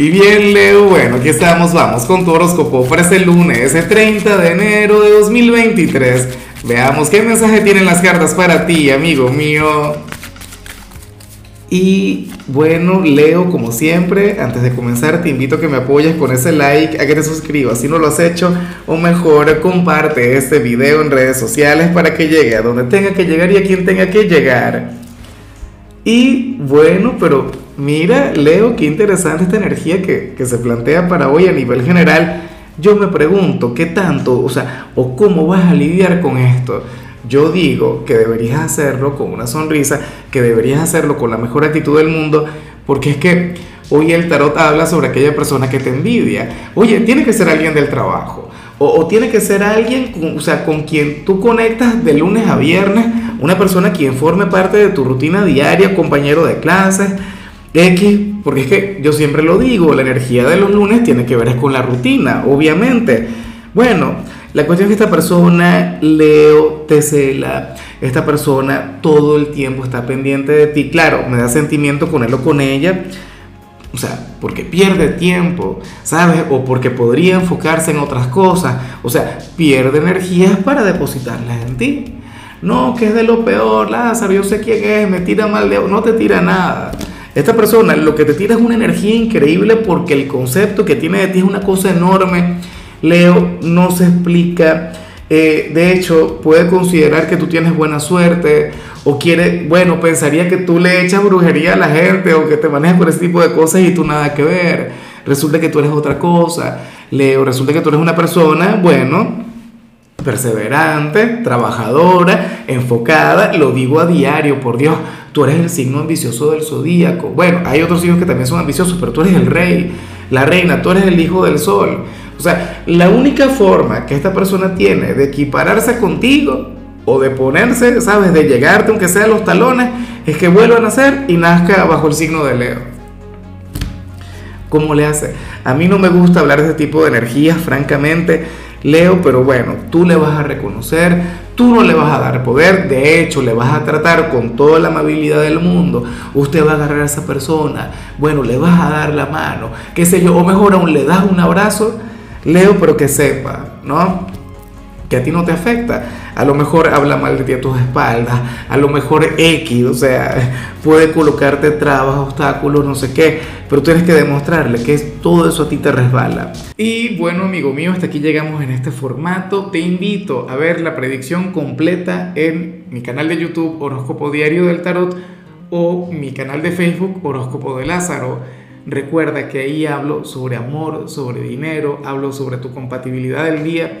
Y bien, Leo, bueno, aquí estamos, vamos con tu horóscopo para este lunes, ese 30 de enero de 2023. Veamos qué mensaje tienen las cartas para ti, amigo mío. Y bueno, Leo, como siempre, antes de comenzar te invito a que me apoyes con ese like, a que te suscribas si no lo has hecho, o mejor comparte este video en redes sociales para que llegue a donde tenga que llegar y a quien tenga que llegar. Y bueno, pero mira, Leo, qué interesante esta energía que, se plantea para hoy a nivel general. Yo me pregunto, ¿qué tanto, o sea, o cómo vas a lidiar con esto? Yo digo que deberías hacerlo con una sonrisa, que deberías hacerlo con la mejor actitud del mundo, porque es que hoy el tarot habla sobre aquella persona que te envidia. Oye, tiene que ser alguien del trabajo, o, tiene que ser alguien con, o sea, con quien tú conectas de lunes a viernes, una persona quien forme parte de tu rutina diaria, compañero de clases, X, porque es que yo siempre lo digo, la energía de los lunes tiene que ver con la rutina, obviamente. Bueno, la cuestión es que esta persona, Leo, te cela, esta persona todo el tiempo está pendiente de ti, claro, me da sentimiento con él o con ella, o sea, porque pierde tiempo, ¿sabes? O porque podría enfocarse en otras cosas, o sea, pierde energías para depositarlas en ti. No, que es de lo peor, Lázaro, yo sé quién es, me tira mal de... No te tira nada. Esta persona lo que te tira es una energía increíble porque el concepto que tiene de ti es una cosa enorme. Leo no se explica. Eh, de hecho, puede considerar que tú tienes buena suerte o quiere, bueno, pensaría que tú le echas brujería a la gente o que te manejas por ese tipo de cosas y tú nada que ver. Resulta que tú eres otra cosa. Leo, resulta que tú eres una persona, bueno, perseverante, trabajadora, enfocada, lo digo a diario, por Dios, tú eres el signo ambicioso del zodíaco. Bueno, hay otros signos que también son ambiciosos, pero tú eres el rey, la reina, tú eres el hijo del sol. O sea, la única forma que esta persona tiene de equipararse contigo o de ponerse, ¿sabes? De llegarte, aunque sea a los talones, es que vuelva a nacer y nazca bajo el signo de Leo. ¿Cómo le hace? A mí no me gusta hablar de este tipo de energías, francamente Leo, pero bueno, tú le vas a reconocer, tú no le vas a dar poder, de hecho le vas a tratar con toda la amabilidad del mundo, usted va a agarrar a esa persona, bueno, le vas a dar la mano, qué sé yo, o mejor aún le das un abrazo, Leo, pero que sepa, ¿no? que a ti no te afecta. A lo mejor habla mal de ti a tus espaldas, a lo mejor X, o sea, puede colocarte trabas, obstáculos, no sé qué, pero tienes que demostrarle que todo eso a ti te resbala. Y bueno, amigo mío, hasta aquí llegamos en este formato. Te invito a ver la predicción completa en mi canal de YouTube Horóscopo Diario del Tarot o mi canal de Facebook Horóscopo de Lázaro. Recuerda que ahí hablo sobre amor, sobre dinero, hablo sobre tu compatibilidad del día